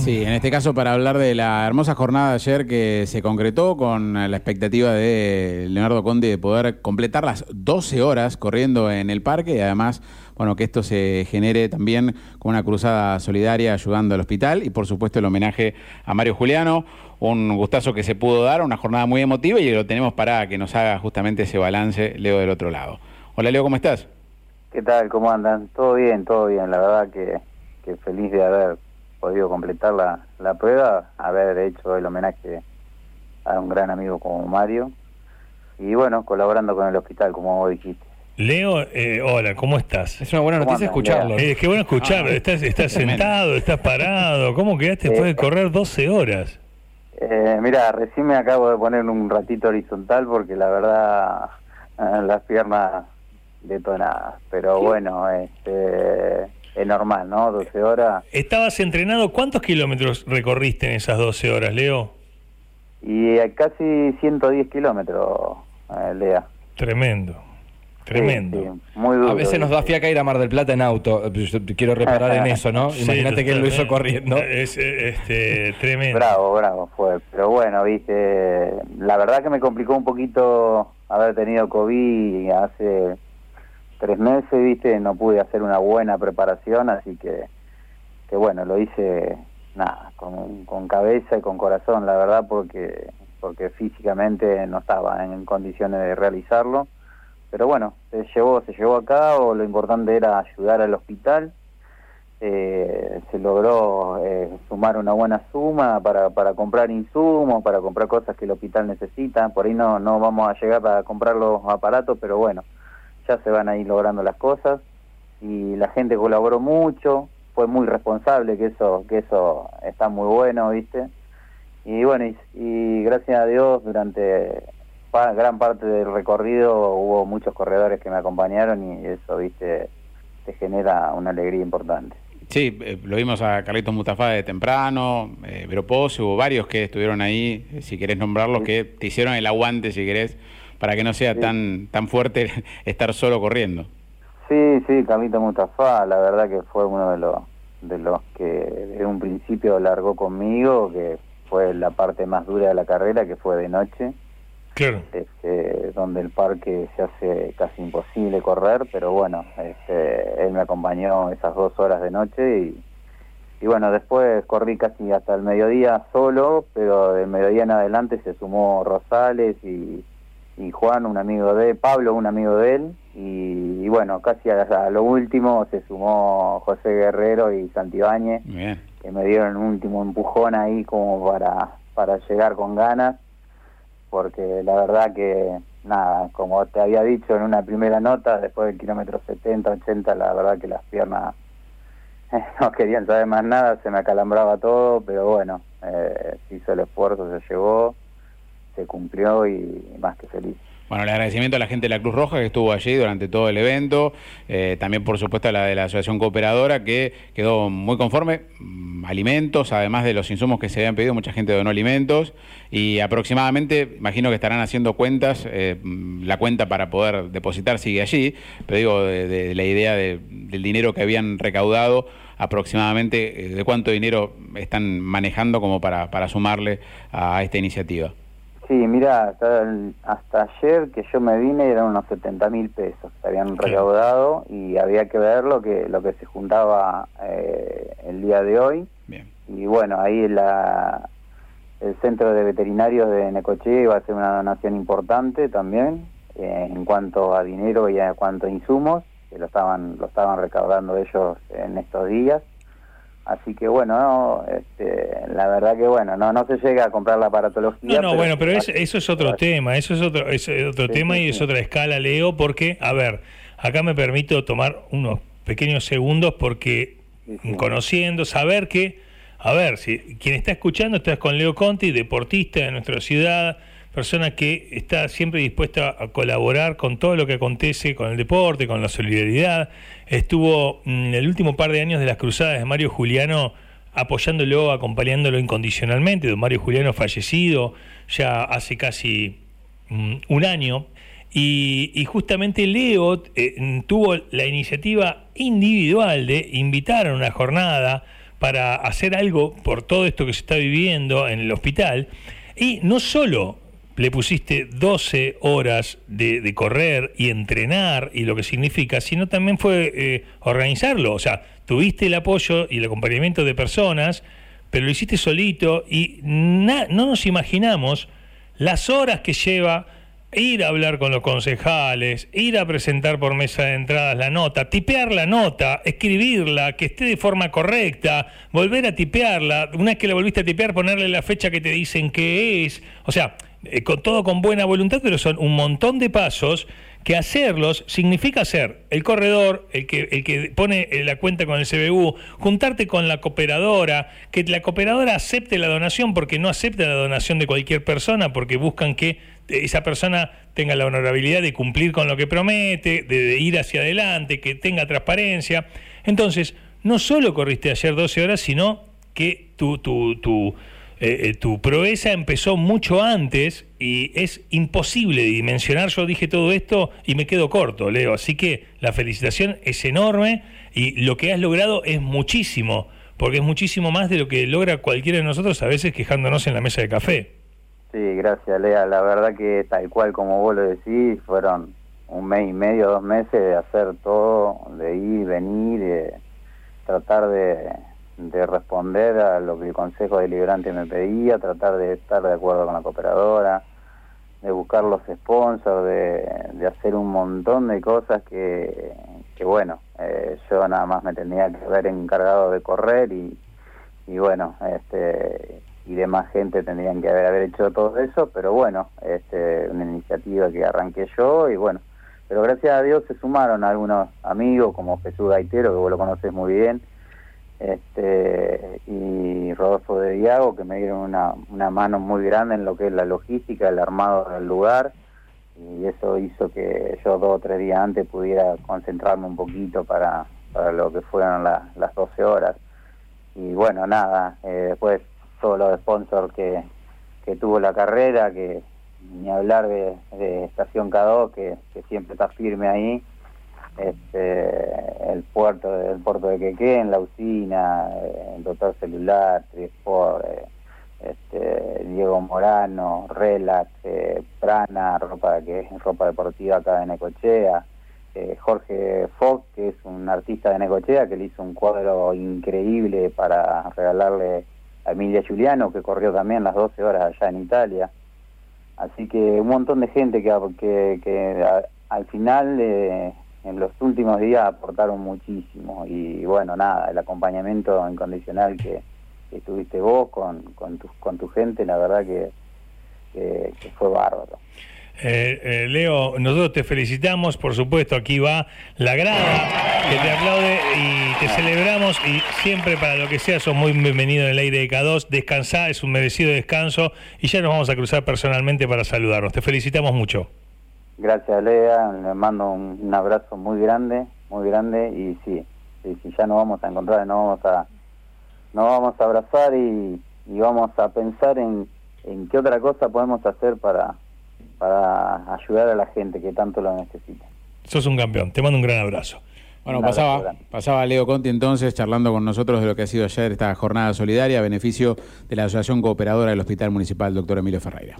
Sí, en este caso para hablar de la hermosa jornada de ayer que se concretó con la expectativa de Leonardo Conde de poder completar las 12 horas corriendo en el parque y además, bueno, que esto se genere también con una cruzada solidaria ayudando al hospital y por supuesto el homenaje a Mario Juliano, un gustazo que se pudo dar, una jornada muy emotiva y lo tenemos para que nos haga justamente ese balance Leo del otro lado. Hola Leo, ¿cómo estás? ¿Qué tal? ¿Cómo andan? Todo bien, todo bien. La verdad que, que feliz de haber podido completar la, la prueba, haber hecho el homenaje a un gran amigo como Mario y bueno, colaborando con el hospital, como vos dijiste. Leo, eh, hola, ¿cómo estás? Es una buena noticia andan, escucharlo. Eh, qué bueno escuchar, Ah, estás, estás tremendo. sentado, estás parado, ¿cómo quedaste después de correr 12 horas? Eh, mira, recién me acabo de poner un ratito horizontal porque la verdad eh, las piernas detonadas, pero bueno, este, es normal, ¿no? 12 horas Estabas entrenado, ¿cuántos kilómetros recorriste en esas 12 horas, Leo? y hay casi 110 kilómetros, eh, Lea. Tremendo, tremendo. Sí, sí, muy duro. A veces nos da fiaca ir a Mar del Plata en auto. Yo quiero reparar en eso, ¿no? Sí, Imagínate que él lo hizo corriendo. Es, eh, este, tremendo. Bravo, bravo fue. Pero bueno, viste, la verdad que me complicó un poquito haber tenido COVID hace tres meses, viste, no pude hacer una buena preparación, así que, que bueno, lo hice, nada, con, cabeza y con corazón, la verdad, porque porque físicamente no estaba en condiciones de realizarlo. Pero bueno, se llevó, se llevó a cabo, lo importante era ayudar al hospital eh, se logró eh, sumar una buena suma para, para comprar insumos, para comprar cosas que el hospital necesita. Por ahí no, no vamos a llegar a comprar los aparatos, pero bueno, ya se van a ir logrando las cosas. Y la gente colaboró mucho, fue muy responsable, que eso, que eso está muy bueno, ¿viste? Y bueno, y, y gracias a Dios durante pa- gran parte del recorrido hubo muchos corredores que me acompañaron y eso, ¿viste? Te genera una alegría importante. Sí, eh, lo vimos a Carlitos Mustafa de temprano, eh, hubo varios que estuvieron ahí, eh, si querés nombrarlos, que te hicieron el aguante, si querés, para que no sea Sí. tan tan fuerte estar solo corriendo. Sí, sí, Carlito Mustafa, la verdad que fue uno de los de los que desde un principio largó conmigo, que fue la parte más dura de la carrera, que fue de noche, Claro. este, donde el parque se hace casi imposible correr, pero bueno, este, él me acompañó esas dos horas de noche y, y bueno, después corrí casi hasta el mediodía solo, pero del mediodía en adelante se sumó Rosales y, y Juan, un amigo de Pablo, un amigo de él, y, y bueno, casi a, a lo último se sumó José Guerrero y Santibáñez, que me dieron un último empujón ahí como para, para llegar con ganas, porque la verdad que, nada, como te había dicho en una primera nota, después del kilómetro 70, 80, la verdad que las piernas no querían saber más nada, se me acalambraba todo, pero bueno, eh, se hizo el esfuerzo, se llegó, se cumplió y más que feliz. Bueno, el agradecimiento a la gente de la Cruz Roja que estuvo allí durante todo el evento, eh, también por supuesto a la de la Asociación Cooperadora que quedó muy conforme, mm, alimentos, además de los insumos que se habían pedido, mucha gente donó alimentos y aproximadamente, imagino que estarán haciendo cuentas, eh, mm, la cuenta para poder depositar sigue allí, pero digo, de, la idea de- del dinero que habían recaudado, aproximadamente, eh, de cuánto dinero están manejando como para sumarle a esta iniciativa. Sí, mira, hasta, ayer que yo me vine eran unos 70 mil pesos que habían recaudado y había que ver lo que, lo que se juntaba eh, el día de hoy. Bien. Y bueno, ahí la, el centro de veterinarios de Necochea iba a ser una donación importante también eh, en cuanto a dinero y en cuanto a insumos, que lo estaban, lo estaban recaudando ellos en estos días. Así que bueno, no, este, la verdad que bueno, no no se llega a comprar la aparatología. No, no, bueno, pero es- eso es otro tema, eso es otro, es otro Sí, tema sí, y es sí. otra escala, Leo, porque, a ver, acá me permito tomar unos pequeños segundos porque conociendo, saber que, a ver, si quien está escuchando está con Leo Conti, deportista de nuestra ciudad, persona que está siempre dispuesta a colaborar con todo lo que acontece con el deporte, con la solidaridad. Estuvo mm, el último par de años de las cruzadas de Mario Juliano apoyándolo, acompañándolo incondicionalmente. Don Mario Juliano fallecido ya hace casi mm, un año. Y, y justamente Leo eh, tuvo la iniciativa individual de invitar a una jornada para hacer algo por todo esto que se está viviendo en el hospital. Y no solo le pusiste 12 horas de, correr y entrenar y lo que significa, sino también fue eh, organizarlo. O sea, tuviste el apoyo y el acompañamiento de personas, pero lo hiciste solito y no nos imaginamos las horas que lleva ir a hablar con los concejales, ir a presentar por mesa de entradas la nota, tipear la nota, escribirla, que esté de forma correcta, volver a tipearla, una vez que la volviste a tipear, ponerle la fecha que te dicen que es, o sea, eh, con todo con buena voluntad, pero son un montón de pasos que hacerlos significa ser el corredor, el que, el que pone eh, la cuenta con el CBU, juntarte con la cooperadora, que la cooperadora acepte la donación porque no acepta la donación de cualquier persona, porque buscan que esa persona tenga la honorabilidad de cumplir con lo que promete, de, ir hacia adelante, que tenga transparencia. Entonces, no solo corriste ayer 12 horas, sino que tu, tu, tu, eh, eh, tu proeza empezó mucho antes y es imposible dimensionar. Yo dije todo esto y me quedo corto, Leo. Así que la felicitación es enorme y lo que has logrado es muchísimo, porque es muchísimo más de lo que logra cualquiera de nosotros a veces quejándonos en la mesa de café. Sí, gracias Lea. La verdad que tal cual como vos lo decís, fueron un mes y medio, dos meses de hacer todo, de ir, venir, de tratar de, de responder a lo que el Consejo Deliberante me pedía, tratar de estar de acuerdo con la cooperadora, de buscar los sponsors, de, hacer un montón de cosas que, bueno, eh, yo nada más me tenía que haber encargado de correr y, y bueno, este y demás gente tendrían que haber, haber hecho todo eso, pero bueno, este, una iniciativa que arranqué yo y bueno, pero gracias a Dios se sumaron algunos amigos como Jesús Gaitero, que vos lo conoces muy bien, este, y Rodolfo de Diago, que me dieron una, una mano muy grande en lo que es la logística, el armado del lugar, y eso hizo que yo dos o tres días antes pudiera concentrarme un poquito para, para lo que fueron las 12 horas. Y bueno, nada, eh, después todos los sponsors que, que tuvo la carrera, que ni hablar de, Estación K2, que, siempre está firme ahí, este, el puerto el puerto de Quequén, la usina, eh, el doctor celular, Trisport, eh, este, Diego Morano, Relax, eh, Prana, ropa que es ropa deportiva acá de Necochea, Jorge Fox, que es un artista de Necochea, que le hizo un cuadro increíble para regalarle Emilia Giuliano, que corrió también las 12 horas allá en Italia. Así que un montón de gente que, que, al final, eh, en los últimos días, aportaron muchísimo. Y bueno, nada, el acompañamiento incondicional que, que tuviste vos con, con, tu, con tu gente, la verdad que, que fue bárbaro. Eh, eh, Leo, nosotros te felicitamos, por supuesto, aquí va la grada que te aplaude y te celebramos y siempre para lo que sea sos muy bienvenido en el aire de K2, descansá, es un merecido descanso y ya nos vamos a cruzar personalmente para saludarnos. Te felicitamos mucho. Gracias, Lea, le mando un, abrazo muy grande, muy grande y sí, sí, ya nos vamos a encontrar, nos vamos a, nos vamos a abrazar y, vamos a pensar en, en qué otra cosa podemos hacer para para ayudar a la gente que tanto lo necesita. Sos un campeón, te mando un gran abrazo. Bueno, pasaba, pasaba Leo Conti entonces charlando con nosotros de lo que ha sido ayer esta jornada solidaria a beneficio de la Asociación Cooperadora del Hospital Municipal Doctor Emilio Ferreira.